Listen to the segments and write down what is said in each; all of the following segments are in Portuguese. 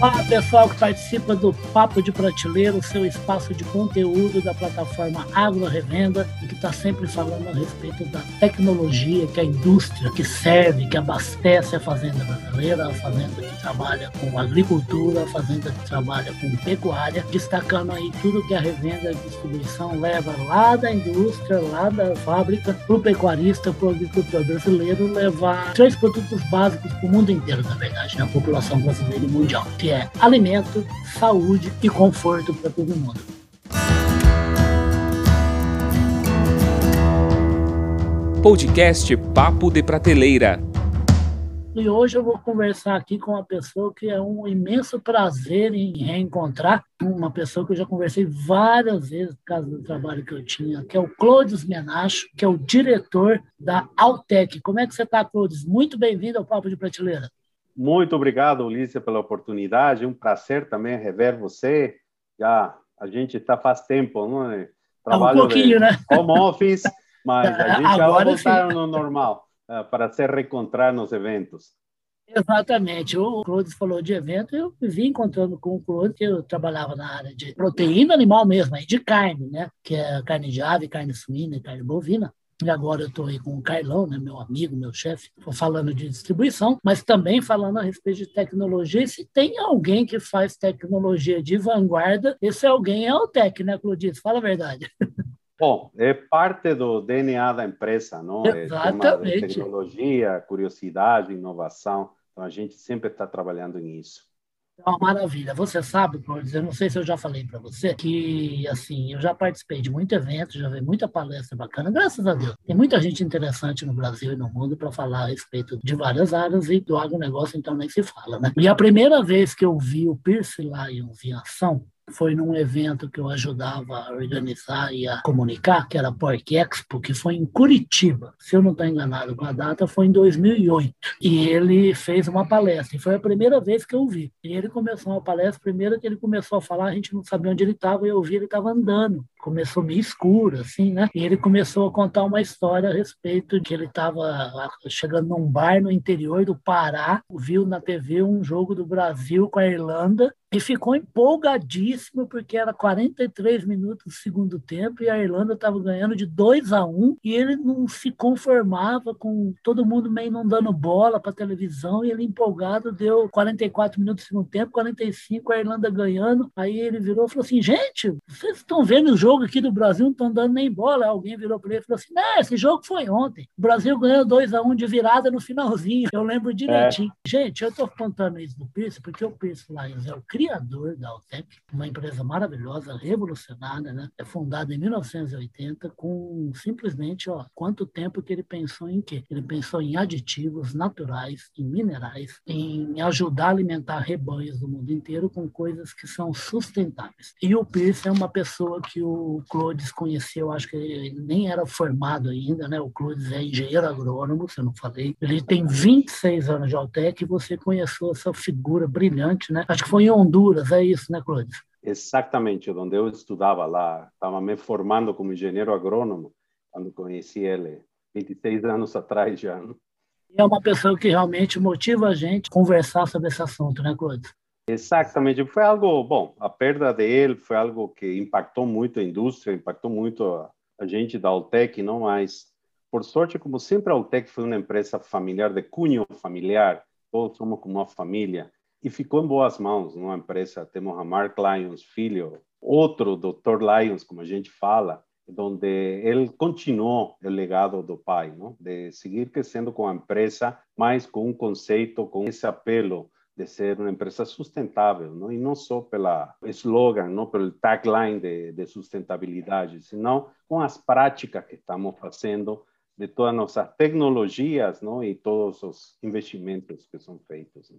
Olá, pessoal que participa do Papo de Prateleira, o seu espaço de conteúdo da plataforma Agro Revenda, e que está sempre falando a respeito da tecnologia que a indústria que serve, que abastece a fazenda brasileira, a fazenda que trabalha com agricultura, a fazenda que trabalha com pecuária, destacando aí tudo que a revenda e distribuição leva lá da indústria, lá da fábrica, para o pecuarista, para o agricultor brasileiro, levar três produtos básicos para o mundo inteiro, na verdade, na população brasileira e mundial, que é alimento, saúde e conforto para todo mundo. Podcast Papo de Prateleira. E hoje eu vou conversar aqui com uma pessoa que é um imenso prazer em reencontrar, uma pessoa que eu já conversei várias vezes por causa do trabalho que eu tinha, que é o Clodes Menacho, que é o diretor da Altec. Como é que você está, Clodes? Muito bem-vindo ao Papo de Prateleira. Muito obrigado, Ulícia, pela oportunidade. Um prazer também rever você. Já a gente está faz tempo, não é? Trabalho um pouquinho, de né? home office, mas a gente já vai voltar no normal uh, para se reencontrar nos eventos. Exatamente. O Clodes falou de evento, eu vim encontrando com o Clodes, que eu trabalhava na área de proteína animal mesmo, de carne, né? Que é carne de ave, carne suína carne bovina. E agora eu estou aí com o Carlão, né, meu amigo, meu chefe, falando de distribuição, mas também falando a respeito de tecnologia. E se tem alguém que faz tecnologia de vanguarda, esse alguém é o Tec, né, Clodice? Fala a verdade. Bom, é parte do DNA da empresa, não? Exatamente. É tecnologia, curiosidade, inovação. Então a gente sempre está trabalhando nisso. É uma maravilha. Você sabe, Cloris, eu não sei se eu já falei para você, que assim, eu já participei de muito evento, já vi muita palestra bacana, graças a Deus. Tem muita gente interessante no Brasil e no mundo para falar a respeito de várias áreas e do agronegócio, então nem se fala, né? E a primeira vez que eu vi o Pierce Lions em ação, foi num evento que eu ajudava a organizar e a comunicar, que era a Pork Expo, que foi em Curitiba. Se eu não estou enganado com a data, foi em 2008. E ele fez uma palestra, e foi a primeira vez que eu vi. E ele começou uma palestra, primeiro que ele começou a falar, a gente não sabia onde ele estava, e eu vi ele estava andando. Começou meio escuro, assim, né? E ele começou a contar uma história a respeito de que ele estava chegando num bar no interior do Pará, viu na TV um jogo do Brasil com a Irlanda, e ficou empolgadíssimo porque era 43 minutos do segundo tempo e a Irlanda estava ganhando de 2 a 1 e ele não se conformava com todo mundo meio não dando bola para televisão e ele empolgado deu 44 minutos do segundo tempo, 45 a Irlanda ganhando. Aí ele virou e falou assim: "Gente, vocês estão vendo o jogo aqui do Brasil, não estão dando nem bola". Alguém virou para ele e falou assim: "Não, esse jogo foi ontem. O Brasil ganhou 2 a 1 de virada no finalzinho". Eu lembro direitinho. É. Gente, eu estou contando isso do Pierce porque o Pierce Lions é o criador da Altec, uma empresa maravilhosa, revolucionária, né? É fundada em 1980 com simplesmente, ó, quanto tempo que ele pensou em quê? Ele pensou em aditivos naturais, em minerais, em ajudar a alimentar rebanhos do mundo inteiro com coisas que são sustentáveis. E o Pierce é uma pessoa que o Clodes conheceu, acho que ele nem era formado ainda, né? O Clodes é engenheiro agrônomo, se eu não falei. Ele tem 26 anos de Altec e você conheceu essa figura brilhante, né? Acho que foi em Honduras, é isso, né, Cláudio? Exatamente, onde eu estudava lá, estava me formando como engenheiro agrônomo quando conheci ele, 26 anos atrás já. E é uma pessoa que realmente motiva a gente a conversar sobre esse assunto, né, Cláudio? Exatamente, foi algo, bom, a perda dele foi algo que impactou muito a indústria, impactou muito a, a gente da Altec, não mais. Por sorte, como sempre, a Altec foi uma empresa familiar, de cunho familiar, todos somos como uma família e ficou em boas mãos, numa empresa, temos a Mark Lyons, filho, outro Dr. Lyons, como a gente fala, onde ele continuou o legado do pai, não? de seguir crescendo com a empresa, mas com um conceito, com esse apelo de ser uma empresa sustentável, não? e não só pela slogan, não pelo tagline de, de sustentabilidade, senão com as práticas que estamos fazendo de todas nossas tecnologias não? e todos os investimentos que são feitos.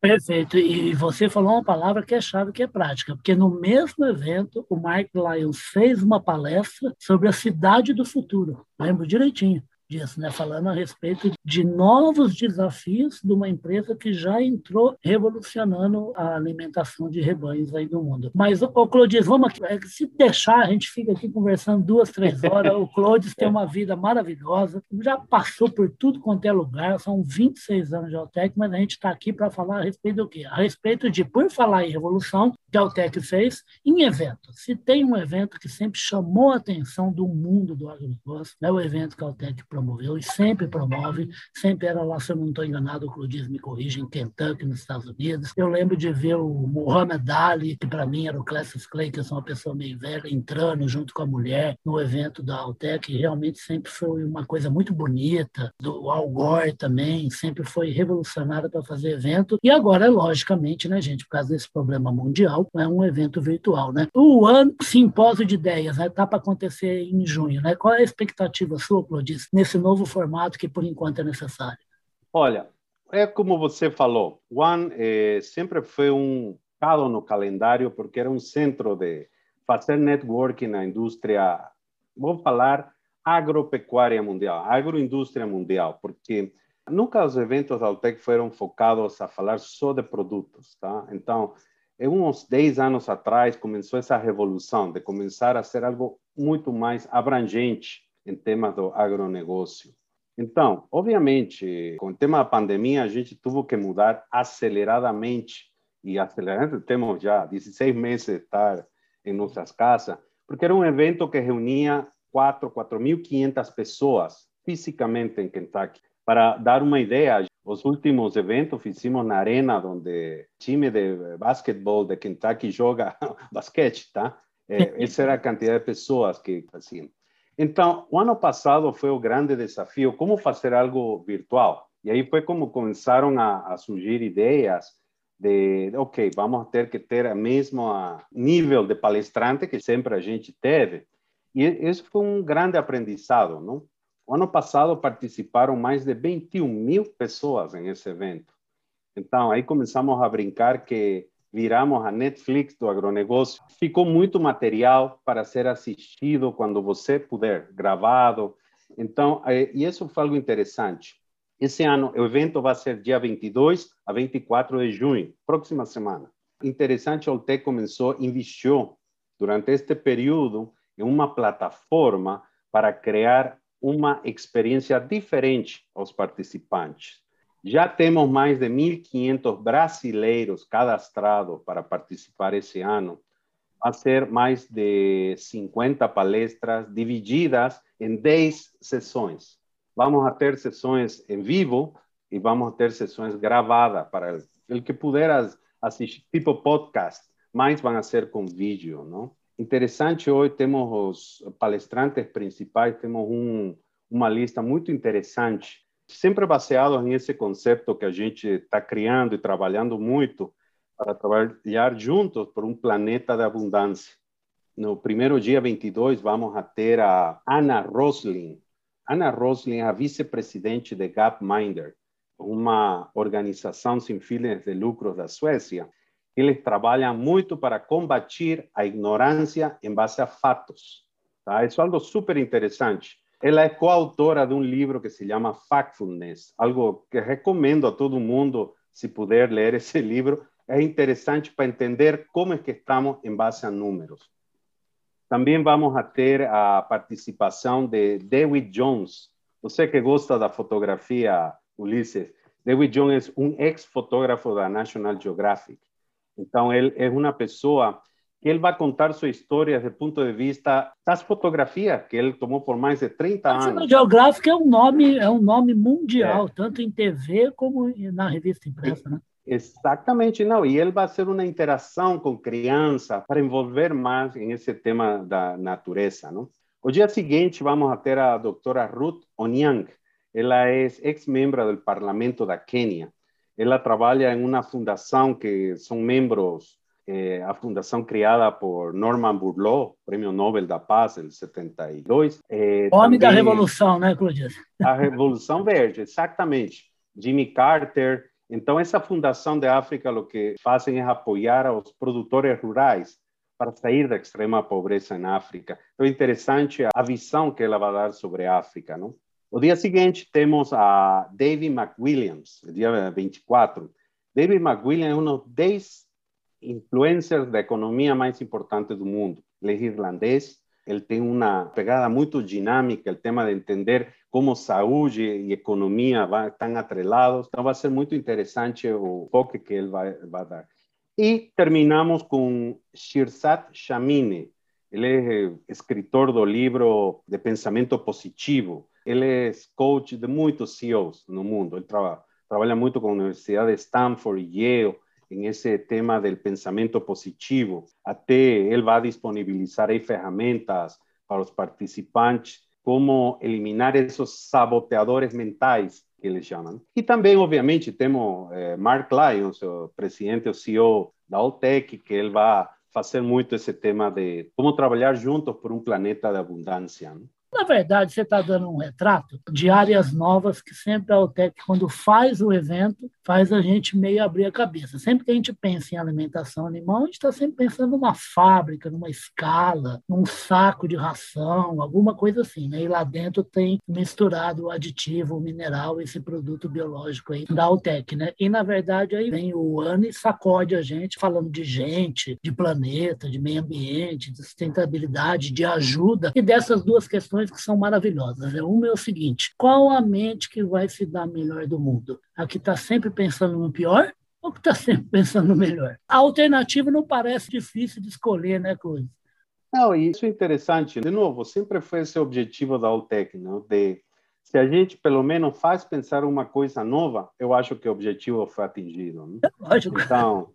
Perfeito. E você falou uma palavra que é chave, que é prática, porque no mesmo evento o Mark Lyons fez uma palestra sobre a cidade do futuro. Lembro direitinho. Disso, né? falando a respeito de novos desafios de uma empresa que já entrou revolucionando a alimentação de rebanhos aí do mundo. Mas, o Clodis, vamos aqui, é se deixar, a gente fica aqui conversando duas, três horas. O Clodis tem uma vida maravilhosa, já passou por tudo quanto é lugar, são 26 anos de Altec, mas a gente está aqui para falar a respeito do quê? A respeito de, por falar em revolução, que a fez em evento. Se tem um evento que sempre chamou a atenção do mundo do agronegócio, é o evento que a Altec promoveu e sempre promove, sempre era lá, se eu não estou enganado, o Clodis me corrige, em Kentucky, nos Estados Unidos. Eu lembro de ver o Muhammad Ali, que para mim era o Cassius Clay, que é uma pessoa meio velha, entrando junto com a mulher no evento da Altec, e realmente sempre foi uma coisa muito bonita. Do Al Gore também, sempre foi revolucionário para fazer evento. E agora, logicamente, né, gente, por causa desse problema mundial, é um evento virtual, né? O ano simpósio de ideias, né, tá para acontecer em junho, né? Qual é a expectativa sua, Clodis, nesse novo formato que por enquanto é necessário? Olha, é como você falou, One eh, sempre foi um calo no calendário porque era um centro de fazer networking na indústria, vou falar agropecuária mundial, agroindústria mundial, porque nunca os eventos da Altec foram focados a falar só de produtos, tá? Então, em uns 10 anos atrás começou essa revolução de começar a ser algo muito mais abrangente em temas do agronegócio. Então, obviamente, com o tema da pandemia, a gente teve que mudar aceleradamente, e aceleradamente temos já 16 meses de estar em nossas casas, porque era um evento que reunia 4, 4.500 pessoas fisicamente em Kentucky. Para dar uma ideia, os últimos eventos fizemos na arena onde time de basquetebol de Kentucky joga basquete, tá? É, essa era a quantidade de pessoas que faziam. Então, o ano passado foi o grande desafio, como fazer algo virtual. E aí foi como começaram a, a surgir ideias de, ok, vamos ter que ter o mesmo nível de palestrante que sempre a gente teve. E isso foi um grande aprendizado, não? O ano passado participaram mais de 21 mil pessoas nesse evento. Então, aí começamos a brincar que viramos a Netflix do agronegócio. Ficou muito material para ser assistido quando você puder, gravado. Então, eh, e isso foi algo interessante. Esse ano, o evento vai ser dia 22 a 24 de junho, próxima semana. Interessante, o Oltec começou, investiu durante este período em uma plataforma para criar uma experiência diferente aos participantes. Já temos mais de 1.500 brasileiros cadastrados para participar esse ano. Vai ser mais de 50 palestras divididas em 10 sessões. Vamos ter sessões em vivo e vamos ter sessões gravadas para o que puder assistir, tipo podcast, mas vão ser com vídeo, não? Interessante, hoje temos os palestrantes principais, temos um, uma lista muito interessante sempre baseado nesse conceito que a gente está criando e trabalhando muito para trabalhar juntos por um planeta de abundância. No primeiro dia 22, vamos a ter a Ana Roslin. Ana Roslin é a vice-presidente de Gapminder, uma organização sem fins de lucro da Suécia. Eles trabalham muito para combater a ignorância em base a fatos. Tá? Isso é algo super interessante. Ela é coautora de um livro que se chama Factfulness, algo que recomendo a todo mundo, se puder ler esse livro. É interessante para entender como é que estamos em base a números. Também vamos a ter a participação de David Jones. Você que gosta da fotografia, Ulisses, David Jones é um ex-fotógrafo da National Geographic. Então, ele é uma pessoa que ele vai contar sua história do ponto de vista das fotografias que ele tomou por mais de 30 anos. National Geographic é um nome, é um nome mundial, é. tanto em TV como na revista impressa, né? Exatamente, não. E ele vai ser uma interação com criança para envolver mais em esse tema da natureza, não? O dia seguinte vamos ter a doutora Ruth Onyang. Ela é ex-membro do parlamento da Quênia. Ela trabalha em uma fundação que são membros eh, a fundação criada por Norman Burlow, Prêmio Nobel da Paz, em 72. Eh, Homem da Revolução, né, Cláudia? A Revolução Verde, exatamente. Jimmy Carter. Então, essa fundação de África, o que fazem é apoiar os produtores rurais para sair da extrema pobreza na África. Então, é interessante a visão que ela vai dar sobre a África, não? O dia seguinte temos a David McWilliams, dia 24. David McWilliams é um dos 10 influencers da economia mais importantes do mundo. Ele é irlandês, ele tem uma pegada muito dinâmica, o tema de entender como saúde e economia estão atrelados. Então, vai ser muito interessante o foco que ele vai, vai dar. E terminamos com Shirzad Shamini. Ele é escritor do livro de pensamento positivo. Ele é coach de muitos CEOs no mundo. Ele trabalha, trabalha muito com a Universidade de Stanford e Yale em esse tema do pensamento positivo. Até ele vai disponibilizar aí ferramentas para os participantes como eliminar esses saboteadores mentais que eles chamam. E também, obviamente, temos eh, Mark Lyons, o presidente, o CEO da Altec, que ele vai fazer muito esse tema de como trabalhar juntos por um planeta de abundância. Né? Na verdade, você está dando um retrato de áreas novas que sempre a Altec, quando faz o evento, faz a gente meio abrir a cabeça. Sempre que a gente pensa em alimentação animal, a gente está sempre pensando numa fábrica, numa escala, num saco de ração, alguma coisa assim. Né? E lá dentro tem misturado o aditivo, o mineral, esse produto biológico aí da Altec. Né? E, na verdade, aí vem o ano e sacode a gente falando de gente, de planeta, de meio ambiente, de sustentabilidade, de ajuda. E dessas duas questões que são maravilhosas. É uma é o seguinte: qual a mente que vai se dar melhor do mundo? A que está sempre pensando no pior ou que está sempre pensando no melhor? A alternativa não parece difícil de escolher, né, Cruz? Não, isso é interessante. De novo, sempre foi esse objetivo da Altec, não? de se a gente pelo menos faz pensar uma coisa nova, eu acho que o objetivo foi atingido. Né? Lógico. Então,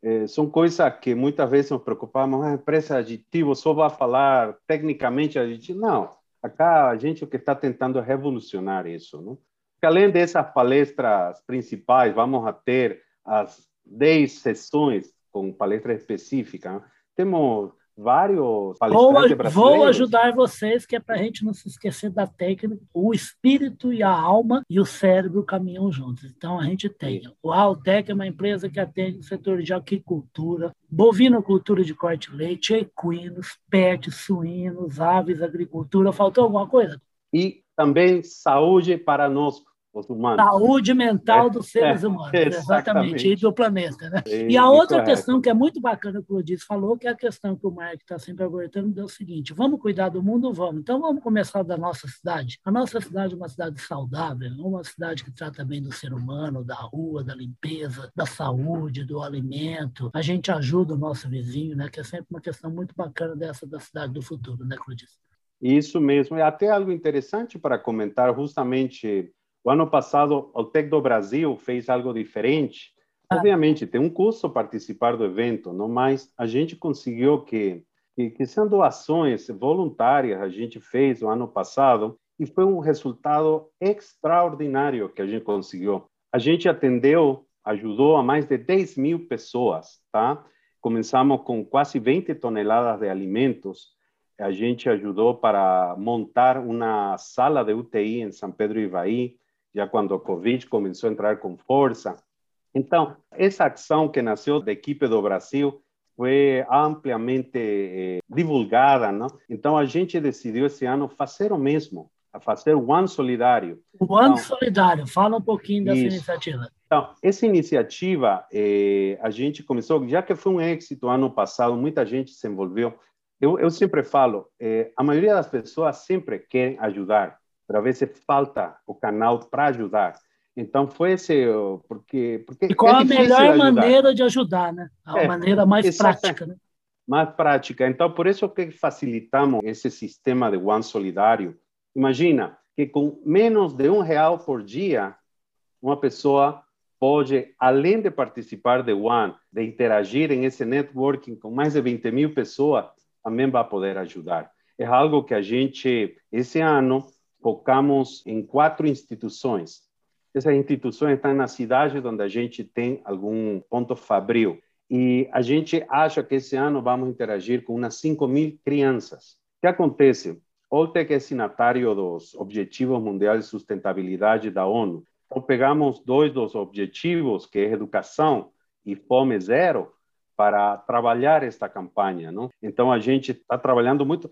é, são coisas que muitas vezes nos preocupamos. A empresa aditivo só vai falar tecnicamente aditivo. Não, Acá a gente o que está tentando é revolucionar isso, não? Porque além dessas palestras principais, vamos a ter as 10 sessões com palestra específica. Temos vários palestrantes vou, vou ajudar vocês, que é para a gente não se esquecer da técnica. O espírito e a alma e o cérebro caminham juntos. Então, a gente tem. O Altec é uma empresa que atende o setor de aquicultura, bovinocultura de corte leite, equinos, pets, suínos, aves, agricultura. Faltou alguma coisa? E também saúde para nós os humanos. Saúde mental dos seres é, humanos, é, exatamente, e do planeta. Né? E, e a outra correto. questão que é muito bacana que o Odis falou, que é a questão que o Mark está sempre abordando, é o seguinte, vamos cuidar do mundo? Vamos. Então vamos começar da nossa cidade. A nossa cidade é uma cidade saudável, uma cidade que trata bem do ser humano, da rua, da limpeza, da saúde, do alimento. A gente ajuda o nosso vizinho, né? que é sempre uma questão muito bacana dessa da cidade do futuro, né, Clodis? Isso mesmo. E até algo interessante para comentar, justamente o ano passado, o Tec do Brasil fez algo diferente. Ah. Obviamente, tem um custo participar do evento, não mas a gente conseguiu que, que, que são doações voluntárias, a gente fez o ano passado, e foi um resultado extraordinário que a gente conseguiu. A gente atendeu, ajudou a mais de 10 mil pessoas, tá? Começamos com quase 20 toneladas de alimentos. A gente ajudou para montar uma sala de UTI em São Pedro Ivaí já quando o Covid começou a entrar com força. Então, essa ação que nasceu da equipe do Brasil foi ampliamente eh, divulgada, não? Então, a gente decidiu esse ano fazer o mesmo, a fazer o One Solidário. O One então, Solidário, fala um pouquinho dessa isso. iniciativa. Então, essa iniciativa, eh, a gente começou, já que foi um êxito ano passado, muita gente se envolveu. Eu, eu sempre falo, eh, a maioria das pessoas sempre querem ajudar, para ver se falta o canal para ajudar. Então foi esse porque porque e qual é a melhor ajudar. maneira de ajudar, né? A é, maneira mais prática, né? Mais prática. Então por isso que facilitamos esse sistema de One Solidário. Imagina que com menos de um real por dia uma pessoa pode, além de participar de One, de interagir em esse networking com mais de 20 mil pessoas, também vai poder ajudar. É algo que a gente, esse ano, focamos em quatro instituições. Essas instituições estão na cidade onde a gente tem algum ponto fabril. E a gente acha que esse ano vamos interagir com umas 5 mil crianças. O que acontece? OTEC é signatário dos Objetivos Mundiais de Sustentabilidade da ONU. Então, pegamos dois dos objetivos, que é educação e fome zero, para trabalhar esta campanha. Não? Então, a gente está trabalhando muito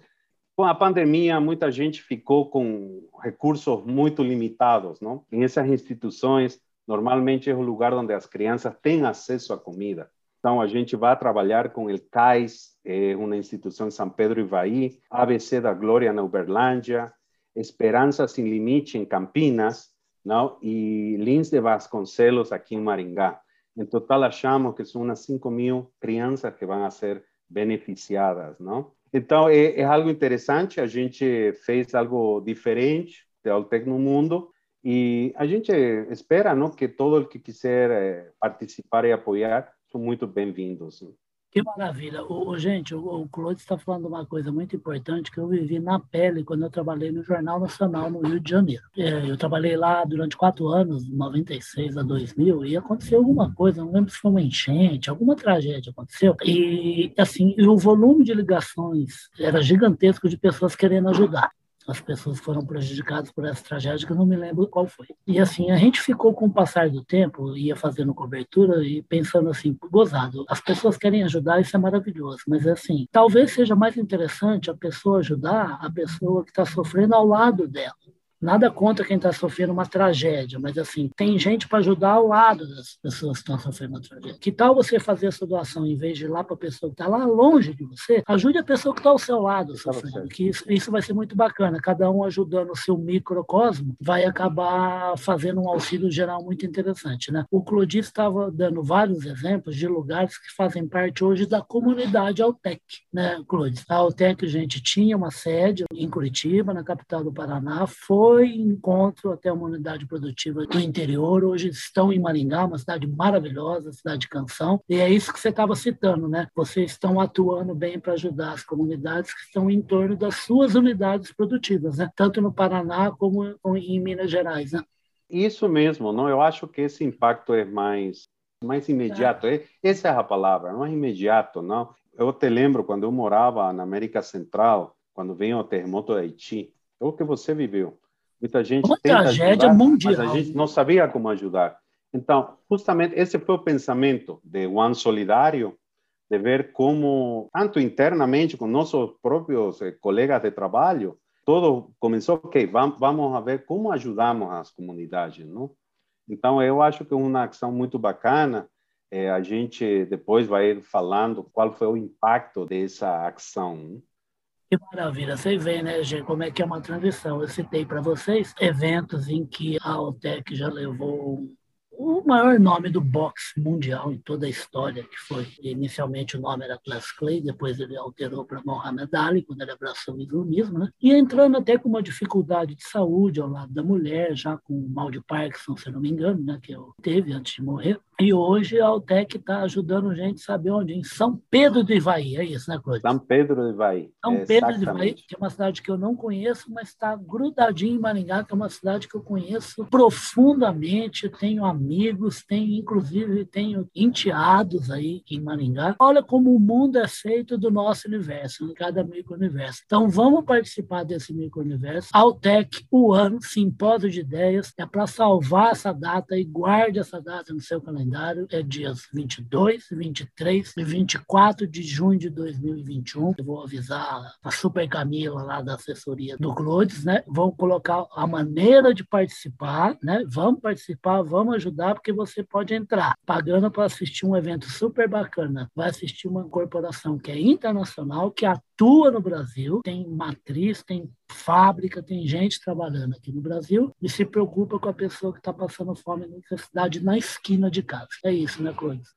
Com a pandemia, muita gente ficou com recursos muito limitados, não? Em essas instituições, normalmente é o lugar onde as crianças têm acesso à comida. Então, a gente vai trabalhar com o CAIS, é uma instituição em São Pedro Ivaí, ABC da Glória na Uberlândia, Esperança Sem Limite em Campinas, não? e Lins de Vasconcelos aqui em Maringá. Em total, achamos que são umas 5 mil crianças que vão ser beneficiadas, não? Então, é, é, algo interessante, a gente fez algo diferente de Altec no mundo e a gente espera não, que todo o que quiser é, participar e apoiar são muito bem-vindos. Que maravilha. O, gente, o, o está falando uma coisa muito importante que eu vivi na pele quando eu trabalhei no Jornal Nacional no Rio de Janeiro. É, eu trabalhei lá durante quatro anos, 96 a 2000, e aconteceu alguma coisa, não lembro se foi uma enchente, alguma tragédia aconteceu. E, assim, o volume de ligações era gigantesco de pessoas querendo ajudar as pessoas foram prejudicadas por essa tragédia, que eu não me lembro qual foi. E assim, a gente ficou com o passar do tempo, ia fazendo cobertura e pensando assim, gozado, as pessoas querem ajudar, isso é maravilhoso, mas assim, talvez seja mais interessante a pessoa ajudar a pessoa que está sofrendo ao lado dela. Nada contra quem está sofrendo uma tragédia, mas assim, tem gente para ajudar ao lado das pessoas que estão sofrendo uma tragédia. Que tal você fazer essa doação em vez de ir lá para a pessoa que está lá longe de você? Ajude a pessoa que está ao seu lado sofrendo, que isso, isso vai ser muito bacana. Cada um ajudando o seu microcosmo vai acabar fazendo um auxílio geral muito interessante. Né? O Clodis estava dando vários exemplos de lugares que fazem parte hoje da comunidade Altec. Né, Clodis? A Altec, gente, tinha uma sede em Curitiba, na capital do Paraná, foi foi encontro até uma unidade produtiva do interior. Hoje estão em Maringá, uma cidade maravilhosa, cidade de canção. E é isso que você estava citando, né? Vocês estão atuando bem para ajudar as comunidades que estão em torno das suas unidades produtivas, né? Tanto no Paraná como em Minas Gerais, né? Isso mesmo, não? Eu acho que esse impacto é mais mais imediato. É. Essa é a palavra, não é imediato, não. Eu te lembro quando eu morava na América Central, quando veio o terremoto da Haiti, é o que você viveu. Muita gente Uma tragédia ajudar, mundial. Mas a gente não sabia como ajudar. Então, justamente esse foi o pensamento de One Solidário, de ver como, tanto internamente com nossos próprios eh, colegas de trabalho, todo começou, ok, vamos, vamos ver como ajudamos as comunidades, não? Então, eu acho que é uma ação muito bacana. É, a gente depois vai falando qual foi o impacto dessa ação. Que maravilha, vocês veem, né, gente, como é que é uma transição. Eu citei para vocês eventos em que a Altec já levou o maior nome do boxe mundial em toda a história, que foi inicialmente o nome era Class Clay, depois ele alterou para Muhammad Ali, quando ele abraçou o islamismo, né? e entrando até com uma dificuldade de saúde ao lado da mulher, já com mal de Parkinson, se não me engano, né? que eu teve antes de morrer. E hoje a Altec está ajudando a gente, sabe onde? Em São Pedro do Ivaí, é isso, né, Cláudio? São Pedro do Ivaí. São é, Pedro do Ivaí, que é uma cidade que eu não conheço, mas está grudadinho em Maringá, que é uma cidade que eu conheço profundamente, tenho amigos, tenho, inclusive, tenho enteados aí em Maringá. Olha como o mundo é feito do nosso universo, em cada micro-universo. Então, vamos participar desse micro-universo. Altec, o ano, simpósio de ideias, é para salvar essa data e guarde essa data no seu calendário é dias 22, 23 e 24 de junho de 2021. Eu vou avisar a Super Camila lá da assessoria do Clodes, né? Vão colocar a maneira de participar, né? Vamos participar, vamos ajudar, porque você pode entrar pagando para assistir um evento super bacana. Vai assistir uma corporação que é internacional, que atua no Brasil, tem matriz, tem fábrica, tem gente trabalhando aqui no Brasil e se preocupa com a pessoa que está passando fome e necessidade na esquina de casa. É isso, né, Clóvis?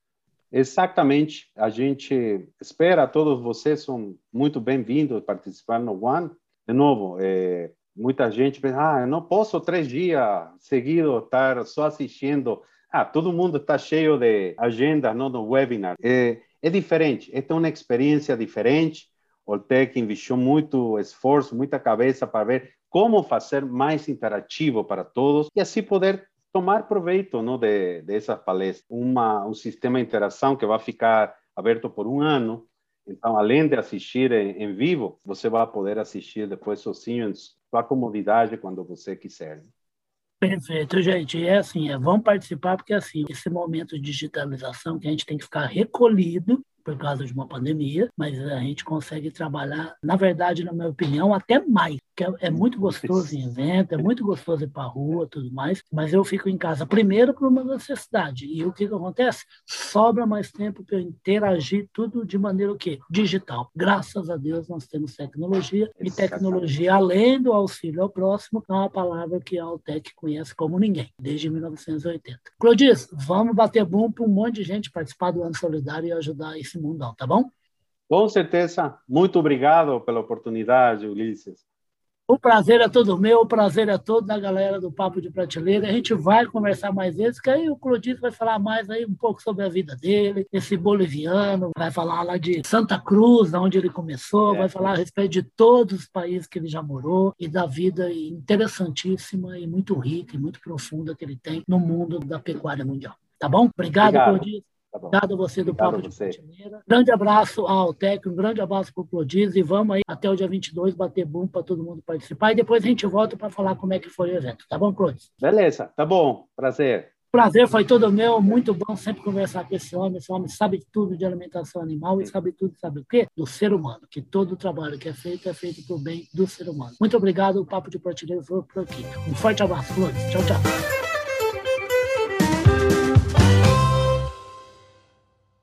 Exatamente. A gente espera, todos vocês são muito bem-vindos participar no One. De novo, é, muita gente pensa, ah, eu não posso três dias seguidos estar só assistindo. Ah, todo mundo está cheio de agenda não, no webinar. É, é diferente, esta é uma experiência diferente o TEC investiu muito esforço, muita cabeça para ver como fazer mais interativo para todos e assim poder tomar proveito não, de, dessas palestras. Uma, um sistema de interação que vai ficar aberto por um ano. Então, além de assistir em, em vivo, você vai poder assistir depois sozinho, sua comodidade, quando você quiser. Perfeito, gente. É assim, é, vamos participar, porque assim, esse momento de digitalização que a gente tem que ficar recolhido por causa de uma pandemia, mas a gente consegue trabalhar, na verdade, na minha opinião, até mais. Que é, é muito gostoso em evento, é muito gostoso ir para a rua, tudo mais, mas eu fico em casa primeiro por uma necessidade. E o que, que acontece? Sobra mais tempo para eu interagir tudo de maneira o quê? Digital. Graças a Deus nós temos tecnologia e tecnologia além do auxílio ao próximo é uma palavra que a Altec conhece como ninguém, desde 1980. Clodis, vamos bater bom para um monte de gente participar do Ano Solidário e ajudar esse mundão, tá bom? Com certeza. Muito obrigado pela oportunidade, Ulisses. O prazer é todo meu, o prazer é todo da galera do Papo de Prateleira. A gente vai conversar mais vezes, que aí o Clodito vai falar mais aí um pouco sobre a vida dele, esse boliviano, vai falar lá de Santa Cruz, onde ele começou, é. vai falar a respeito de todos os países que ele já morou e da vida interessantíssima e muito rica e muito profunda que ele tem no mundo da pecuária mundial. Tá bom? Obrigado, Obrigado. Clodito. Tá Obrigado a você do Obrigado Papo de Prateleira. Grande abraço ao um grande abraço para o Clodis e vamos aí até o dia 22 bater boom para todo mundo participar e depois a gente volta para falar como é que foi o evento. Tá bom, Clodis? Beleza, tá bom. Prazer. Prazer foi todo meu, muito bom sempre conversar com esse homem. Esse homem sabe tudo de alimentação animal e sabe tudo, sabe o quê? Do ser humano. Que todo o trabalho que é feito é feito para o bem do ser humano. Muito obrigado, o Papo de Prateleira foi por aqui. Um forte abraço, Flores. Tchau, tchau.